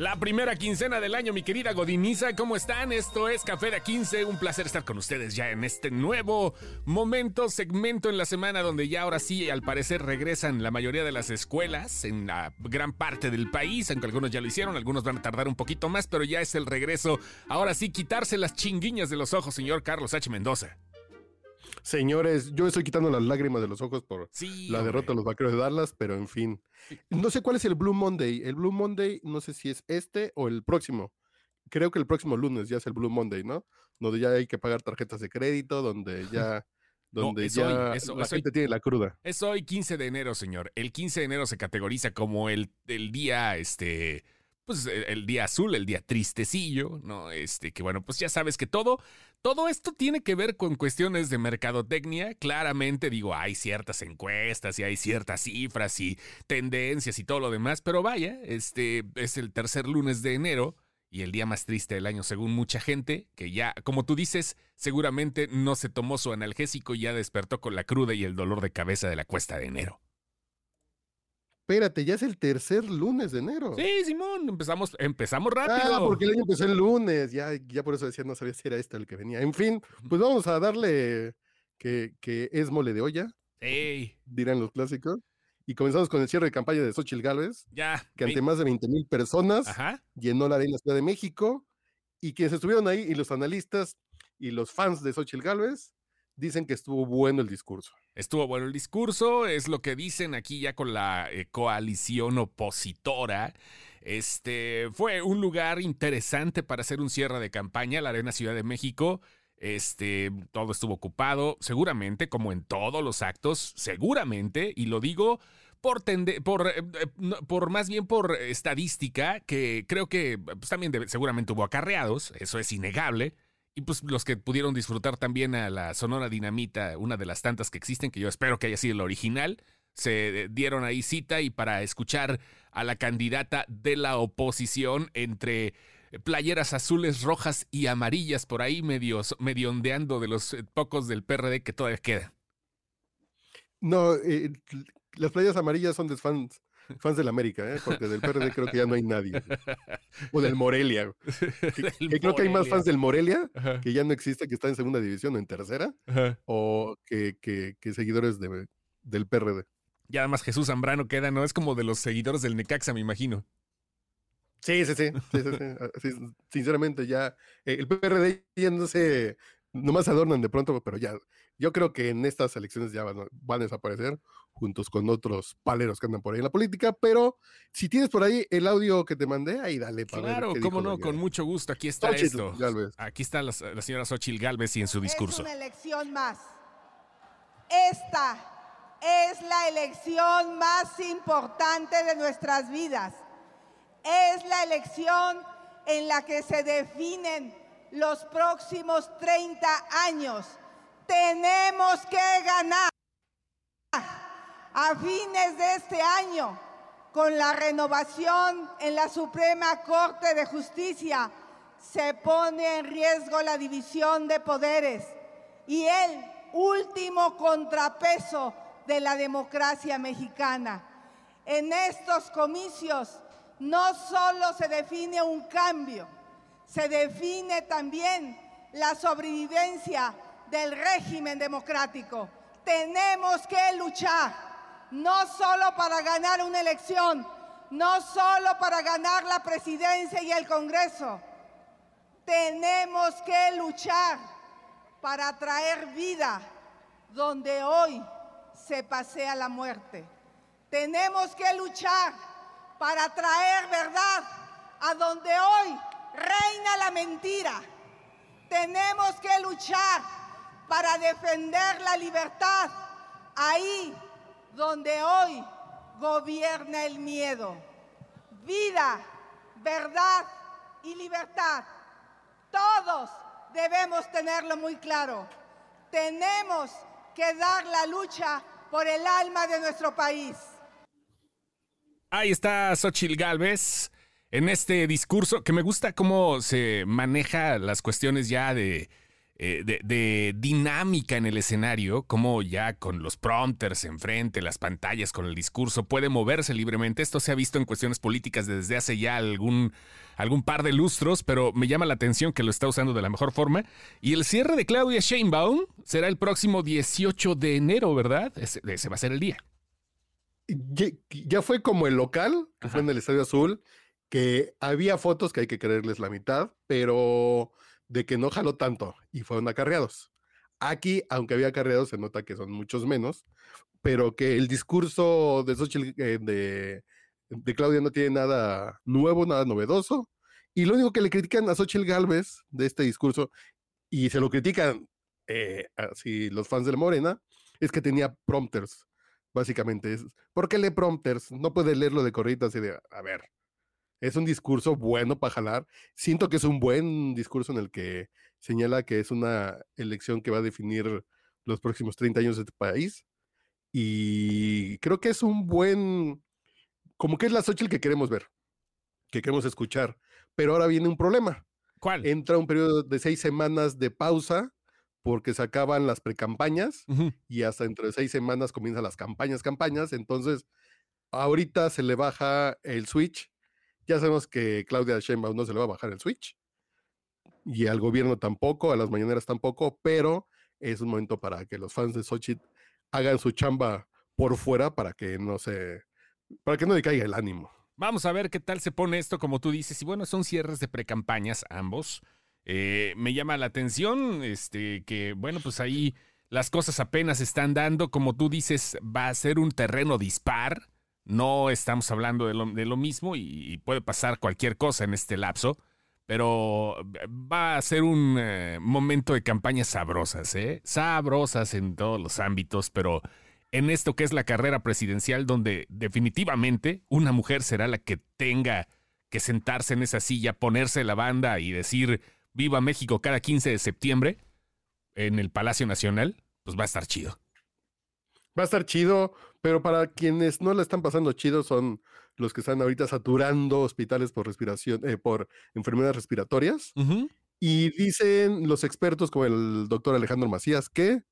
La primera quincena del año, mi querida Godiniza, ¿cómo están? Esto es Café de 15, un placer estar con ustedes ya en este nuevo momento, segmento en la semana donde ya ahora sí, al parecer, regresan la mayoría de las escuelas en la gran parte del país, aunque algunos ya lo hicieron, algunos van a tardar un poquito más, pero ya es el regreso. Ahora sí, quitarse las chinguiñas de los ojos, señor Carlos H. Mendoza. Señores, yo estoy quitando las lágrimas de los ojos por la derrota de los vaqueros de Dallas, pero en fin. No sé cuál es el Blue Monday. El Blue Monday, no sé si es este o el próximo. Creo que el próximo lunes ya es el Blue Monday, ¿no? Donde ya hay que pagar tarjetas de crédito, donde ya donde ya la gente tiene la cruda. Es hoy 15 de enero, señor. El 15 de enero se categoriza como el, el día, este, pues el día azul, el día tristecillo, ¿no? Este, que bueno, pues ya sabes que todo, todo esto tiene que ver con cuestiones de mercadotecnia. Claramente digo, hay ciertas encuestas y hay ciertas cifras y tendencias y todo lo demás, pero vaya, este es el tercer lunes de enero y el día más triste del año según mucha gente, que ya, como tú dices, seguramente no se tomó su analgésico y ya despertó con la cruda y el dolor de cabeza de la cuesta de enero espérate, ya es el tercer lunes de enero. Sí, Simón, empezamos, empezamos rápido. Ah, porque el año empezó el lunes, ya, ya por eso decía, no sabía si era este el que venía. En fin, pues vamos a darle que, que es mole de olla. Sí. Dirán los clásicos. Y comenzamos con el cierre de campaña de Xochitl Gálvez. Ya. Que ante más de 20 mil personas llenó la arena Ciudad de México. Y quienes estuvieron ahí, y los analistas y los fans de Xochitl Gálvez, dicen que estuvo bueno el discurso. Estuvo bueno el discurso, es lo que dicen aquí ya con la eh, coalición opositora. Este fue un lugar interesante para hacer un cierre de campaña, la Arena Ciudad de México. Este, todo estuvo ocupado, seguramente, como en todos los actos, seguramente, y lo digo por, por, eh, eh, por más bien por estadística, que creo que pues, también seguramente hubo acarreados, eso es innegable. Y pues los que pudieron disfrutar también a la Sonora Dinamita, una de las tantas que existen, que yo espero que haya sido la original, se dieron ahí cita y para escuchar a la candidata de la oposición entre playeras azules, rojas y amarillas por ahí medio, medio ondeando de los eh, pocos del PRD que todavía quedan. No, eh, las playeras amarillas son de fans fans del América, ¿eh? porque del PRD creo que ya no hay nadie. O del Morelia. creo que hay más fans del Morelia, que ya no existe, que está en segunda división o en tercera, o que, que, seguidores de, del PRD. Y además Jesús Zambrano queda, ¿no? Es como de los seguidores del Necaxa, me imagino. Sí, sí, sí. sinceramente, ya eh, el PRD ya no se nomás adornan de pronto, pero ya, yo creo que en estas elecciones ya van, a desaparecer juntos con otros paleros que andan por ahí en la política, pero si tienes por ahí el audio que te mandé, ahí dale para Claro, cómo no, con mucho gusto, aquí está esto. Aquí está la, señora Xochil Galvez y en su discurso. Es una elección más. Esta es la elección más importante de nuestras vidas. Es la elección en la que se definen los próximos 30 años. Tenemos que ganar a fines de este año con la renovación en la Suprema Corte de Justicia. Se pone en riesgo la división de poderes y el último contrapeso de la democracia mexicana. En estos comicios no solo se define un cambio, se define también la sobrevivencia del régimen democrático. Tenemos que luchar, no solo para ganar una elección, no solo para ganar la presidencia y el Congreso. Tenemos que luchar para traer vida donde hoy se pasea la muerte. Tenemos que luchar para traer verdad a donde hoy reina la mentira. Tenemos que luchar para defender la libertad ahí donde hoy gobierna el miedo. Vida, verdad y libertad. Todos debemos tenerlo muy claro. Tenemos que dar la lucha por el alma de nuestro país. Ahí está Xochil Gálvez en este discurso, que me gusta cómo se maneja las cuestiones ya de, eh, de, dinámica en el escenario, cómo ya con los prompters enfrente, las pantallas con el discurso, puede moverse libremente. Esto se ha visto en cuestiones políticas desde hace ya algún, algún par de lustros, pero me llama la atención que lo está usando de la mejor forma. Y el cierre de Claudia Sheinbaum será el próximo 18 de enero, ¿verdad? Ese, va a ser el día. Ya, fue como el local, que fue en el Estadio Azul, que había fotos que hay que creerles la mitad, pero de que no jaló tanto y fueron acarreados. Aquí, aunque había acarreados, se nota que son muchos menos, pero que el discurso de Xochitl, eh, de, Claudia no tiene nada nuevo, nada novedoso. Y lo único que le critican a Xochitl Galvez de este discurso, y se lo critican eh, así los fans de Morena, es que tenía prompters, básicamente. ¿Por qué lee prompters? No puede leerlo de corrido así de, a ver, es un discurso bueno para jalar. Siento que es un buen discurso en el que señala que es una elección que va a definir los próximos 30 años de este país. Y creo que es un buen, como que es la Xochitl que queremos ver, que queremos escuchar. Pero ahora viene un problema. ¿Cuál? Entra un periodo de seis semanas de pausa porque se acaban las precampañas y hasta dentro de seis semanas comienzan las campañas, campañas. Entonces, ahorita se le baja el switch ya sabemos que Claudia Sheinbaum no se le va a bajar el switch y al gobierno tampoco, a las mañaneras tampoco, pero es un momento para que los fans de Xochitl hagan su chamba por fuera para que no se, para que no le caiga el ánimo. Vamos a ver qué tal se pone esto, como tú dices. Y bueno, son cierres de precampañas ambos. Eh, me llama la atención este, que, bueno, pues ahí las cosas apenas están dando. Como tú dices, va a ser un terreno dispar. No estamos hablando de lo, mismo y, puede pasar cualquier cosa en este lapso, pero va a ser un eh, momento de campañas sabrosas, ¿eh? Sabrosas en todos los ámbitos, pero en esto que es la carrera presidencial, donde definitivamente una mujer será la que tenga que sentarse en esa silla, ponerse la banda y decir Viva México cada 15 de septiembre en el Palacio Nacional, pues va a estar chido. Va a estar chido, pero para quienes no la están pasando chido son los que están ahorita saturando hospitales por respiración, eh, por enfermedades respiratorias. Y dicen los expertos como el doctor Alejandro Macías que...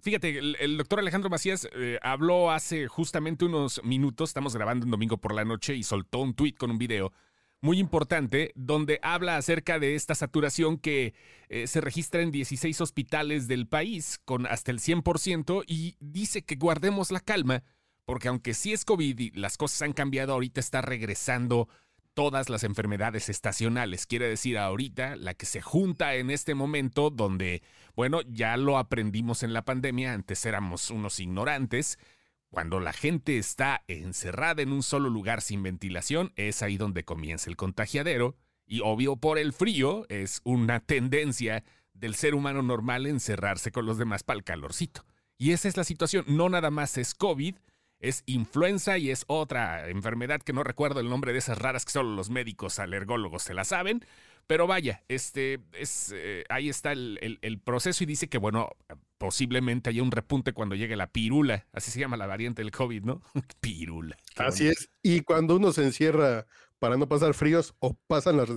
Fíjate, el, doctor Alejandro Macías eh, habló hace justamente unos minutos, estamos grabando un domingo por la noche y soltó un tweet con un video muy importante donde habla acerca de esta saturación que eh, se registra en 16 hospitales del país con hasta el 100% y dice que guardemos la calma porque aunque sí es COVID y las cosas han cambiado, ahorita está regresando todas las enfermedades estacionales. Quiere decir ahorita la que se junta en este momento donde, bueno, ya lo aprendimos en la pandemia, antes éramos unos ignorantes, cuando la gente está encerrada en un solo lugar sin ventilación, es ahí donde comienza el contagiadero. Y obvio por el frío, es una tendencia del ser humano normal encerrarse con los demás para el calorcito. Y esa es la situación. No nada más es COVID, es influenza y es otra enfermedad que no recuerdo el nombre de esas raras que solo los médicos alergólogos se la saben. Pero vaya, este es eh, ahí está el, el, proceso y dice que, bueno, posiblemente haya un repunte cuando llegue la pirula, así se llama la variante del COVID, ¿no? pirula. Así es. Y cuando uno se encierra para no pasar fríos o pasan las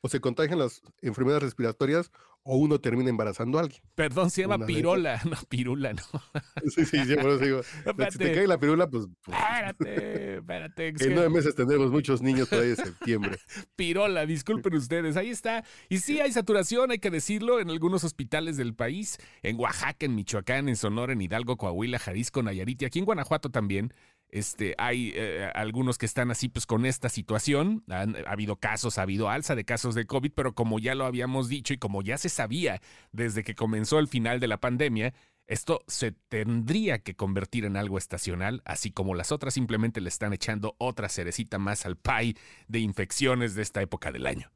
o se contagian las enfermedades respiratorias o uno termina embarazando a alguien. Perdón, se llama pirola, no pirula, no. Sí, sí, sí, por eso digo. Si te cae la pirula, pues. pues espérate, espérate. En nueve meses tendremos muchos niños por ahí de septiembre. Pirola, disculpen ustedes, ahí está. Y sí, hay saturación, hay que decirlo, en algunos hospitales del país, en Oaxaca, en Michoacán, en Sonora, en Hidalgo, Coahuila, Jalisco, Nayarit y aquí en Guanajuato también. Este, hay eh, algunos que están así pues con esta situación. ha habido casos, ha habido alza de casos de COVID, pero como ya lo habíamos dicho y como ya se sabía desde que comenzó el final de la pandemia, esto se tendría que convertir en algo estacional, así como las otras simplemente le están echando otra cerecita más al pie de infecciones de esta época del año.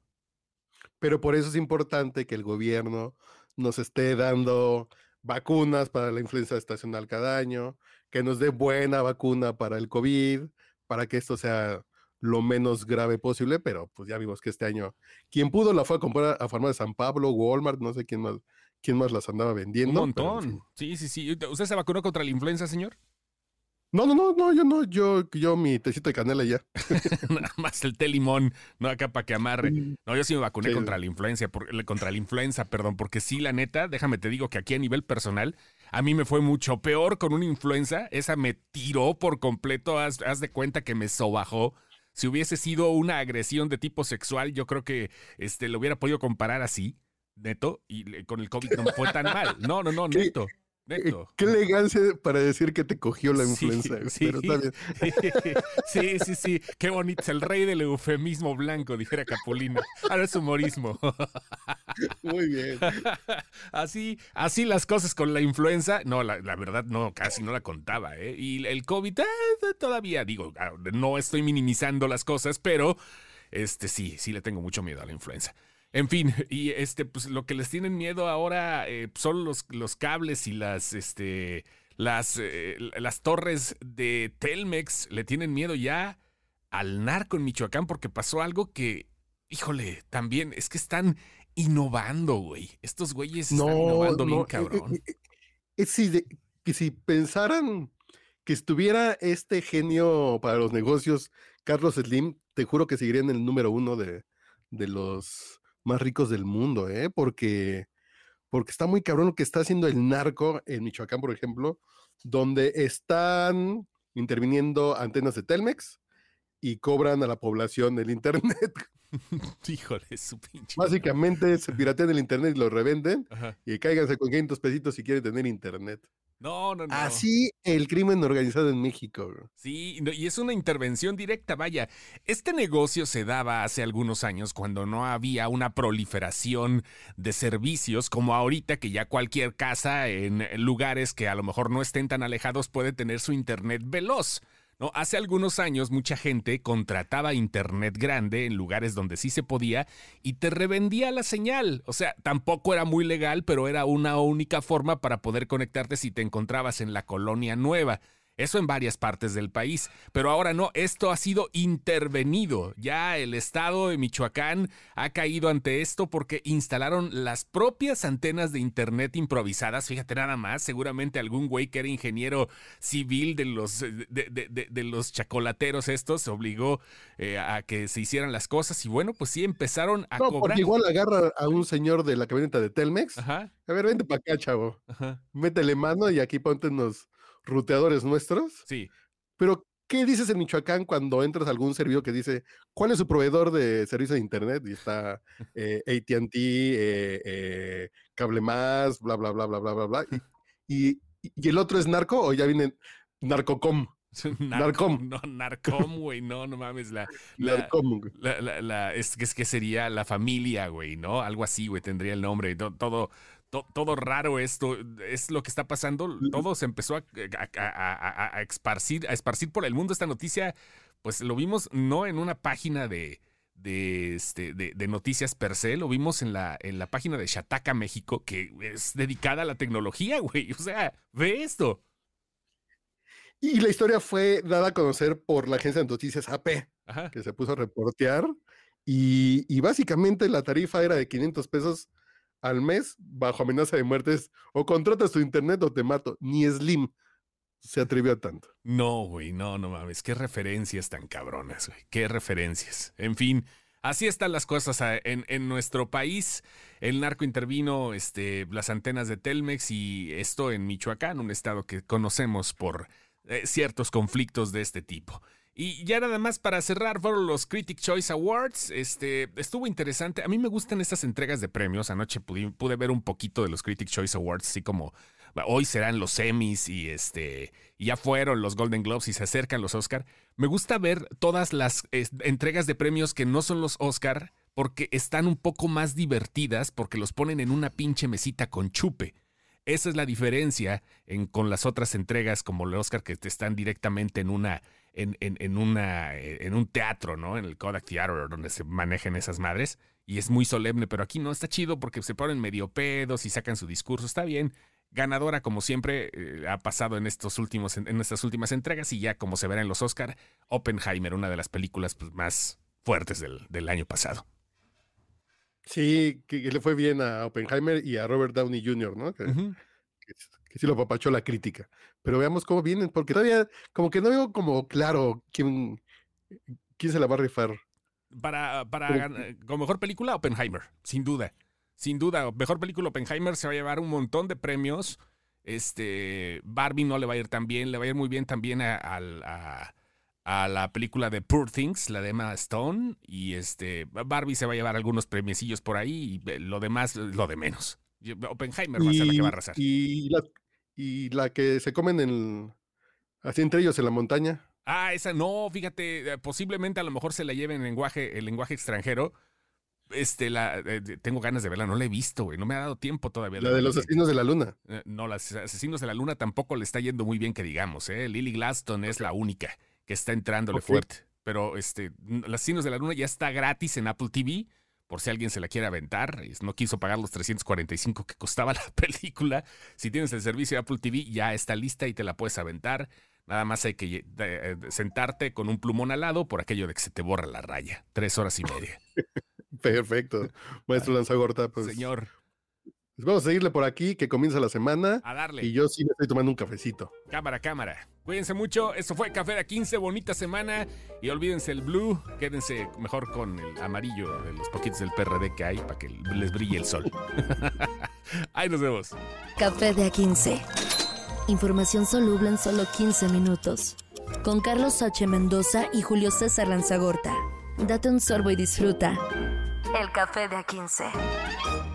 Pero por eso es importante que el gobierno nos esté dando vacunas para la influenza estacional cada año, que nos dé buena vacuna para el COVID, para que esto sea lo menos grave posible, pero pues ya vimos que este año quien pudo la fue a comprar a Farmacia de San Pablo, Walmart, no sé quién más, quién más las andaba vendiendo. Un montón. Sí, sí, sí. ¿Usted se vacunó contra la influenza, señor? No, no, no, no, yo no, yo, yo mi tecito de canela ya. Nada más el té limón, no acá para que amarre. No, yo sí me vacuné contra la influencia, contra la influenza, perdón, porque sí, la neta, déjame te digo que aquí a nivel personal, a mí me fue mucho peor con una influenza. Esa me tiró por completo, haz, de cuenta que me sobajó. Si hubiese sido una agresión de tipo sexual, yo creo que este, lo hubiera podido comparar así, neto, y con el COVID no me fue tan mal. No, no, no, neto. Eh, qué elegancia para decir que te cogió la influenza. Sí, sí, sí, sí, Qué bonito. El rey del eufemismo blanco, dijera Capulina. Ahora es humorismo. Muy bien. Así, así las cosas con la influenza. No, la, verdad, no, casi no la contaba. ¿eh? Y el COVID, eh, todavía, digo, ah, no estoy minimizando las cosas, pero este sí, sí le tengo mucho miedo a la influenza. En fin, y este, pues lo que les tienen miedo ahora eh, son los, los cables y las, este, las, eh, las torres de Telmex. Le tienen miedo ya al narco en Michoacán porque pasó algo que, híjole, también es que están innovando, güey. Estos güeyes están innovando bien, eh, cabrón. Es si que si pensaran que estuviera este genio para los negocios, Carlos Slim, te juro que seguirían el número uno de, de los más ricos del mundo, ¿eh? Porque, porque está muy cabrón lo que está haciendo el narco en Michoacán, por ejemplo, donde están interviniendo antenas de Telmex y cobran a la población el Internet. Híjole, su pinche. Básicamente se piratean el Internet y lo revenden y cáiganse con 500 pesitos si quieren tener Internet. No, no, no. Así el crimen organizado en México. Sí, y es una intervención directa, vaya. Este negocio se daba hace algunos años cuando no había una proliferación de servicios como ahorita que ya cualquier casa en lugares que a lo mejor no estén tan alejados puede tener su internet veloz. Hace algunos años mucha gente contrataba internet grande en lugares donde sí se podía y te revendía la señal. O sea, tampoco era muy legal, pero era una única forma para poder conectarte si te encontrabas en la colonia nueva. Eso en varias partes del país. Pero ahora no, esto ha sido intervenido. Ya el estado de Michoacán ha caído ante esto porque instalaron las propias antenas de internet improvisadas. Fíjate nada más, seguramente algún güey que era ingeniero civil de los, de, los chacolateros estos se obligó eh, a que se hicieran las cosas. Y bueno, pues sí empezaron a no, cobrar. Porque igual agarra a un señor de la camioneta de Telmex. Ajá. A ver, vente para acá, chavo. Ajá. Métele mano y aquí ponte unos ruteadores nuestros. Sí. Pero, ¿qué dices en Michoacán cuando entras a algún servidor que dice cuál es su proveedor de servicio de internet? Y está eh, ATT, eh, eh, Cable Más, bla, bla, bla, bla, bla, bla, bla. Y, y, el otro es narco o ya viene Narcocom. Narcom. No, Narcom, güey, no, no mames. La, Narcom, la, la, es, es, que sería la familia, güey, ¿no? Algo así, güey, tendría el nombre. Todo, todo raro esto, es lo que está pasando. Todo se empezó a, a, esparcir, a esparcir por el mundo esta noticia. Pues lo vimos no en una página de, de, este, de, noticias per se, lo vimos en la, en la página de Shataka México, que es dedicada a la tecnología, güey. O sea, ve esto. Y la historia fue dada a conocer por la agencia de noticias AP, que se puso a reportear. Y, y, básicamente la tarifa era de 500 pesos al mes bajo amenaza de muertes o contratas tu internet o te mato. Ni Slim se atrevió a tanto. No, güey, no, no mames. Qué referencias tan cabronas, güey. Qué referencias. En fin, así están las cosas ah, en, en nuestro país. El narco intervino este, las antenas de Telmex y esto en Michoacán, un estado que conocemos por eh, ciertos conflictos de este tipo. Y ya nada más para cerrar fueron los Critic Choice Awards. Este estuvo interesante. A mí me gustan estas entregas de premios. Anoche pude, ver un poquito de los Critic Choice Awards, así como hoy serán los Emmys y este ya fueron los Golden Globes y se acercan los Oscar. Me gusta ver todas las entregas de premios que no son los Oscar porque están un poco más divertidas porque los ponen en una pinche mesita con chupe. Esa es la diferencia en, con las otras entregas como el Oscar que están directamente en una en, en, una, eh, en un teatro, ¿no? En el Kodak Theater, donde se manejan esas madres. Y es muy solemne, pero aquí no está chido porque se ponen medio pedos y sacan su discurso. Está bien. Ganadora, como siempre, eh, ha pasado en, estos últimos, en, estas últimas entregas y ya como se verá en los Oscar, Oppenheimer, una de las películas pues, más fuertes del, del año pasado. Sí, que, le fue bien a Oppenheimer y a Robert Downey Jr., ¿no? que, sí lo papachó la crítica. Pero veamos cómo vienen, porque todavía como que no veo como claro quién, quién se la va a rifar. Para, para como mejor película, Oppenheimer, sin duda. Sin duda, mejor película Oppenheimer se va a llevar un montón de premios. Este, Barbie no le va a ir tan bien, le va a ir muy bien también a, la película de Poor Things, la de Emma Stone. Y este, Barbie se va a llevar algunos premiecillos por ahí y lo demás, lo de menos. Oppenheimer va a ser la que va a arrasar. Y la, y la que se comen en, así entre ellos en la montaña. Ah, esa no, fíjate, eh, posiblemente a lo mejor se la lleven en lenguaje, el lenguaje extranjero. Este, la, eh, tengo ganas de verla, no la he visto, güey, no me ha dado tiempo todavía. La, de los asesinos de la luna. Eh, no, los asesinos de la luna tampoco le está yendo muy bien que digamos, ¿eh? Lily Glaston es la única que está entrándole fuerte. Pero este, los asesinos de la luna ya está gratis en Apple TV por si alguien se la quiere aventar. No quiso pagar los 345 que costaba la película. Si tienes el servicio de Apple TV, ya está lista y te la puedes aventar. Nada más hay que eh, sentarte con un plumón al lado por aquello de que se te borra la raya. Tres horas y media. Perfecto. Maestro Lanzagorta, pues. Señor. Pues vamos a seguirle por aquí, que comienza la semana. A darle. Y yo sí me estoy tomando un cafecito. Cámara, cámara. Cuídense mucho. Esto fue Café de 15. Bonita semana. Y olvídense el blue. Quédense mejor con el amarillo de los poquitos del PRD que hay para que les brille el sol. Ahí nos vemos. Café de A15. Información soluble en solo 15 minutos. Con Carlos H. Mendoza y Julio César Lanzagorta. Date un sorbo y disfruta. El café de A15.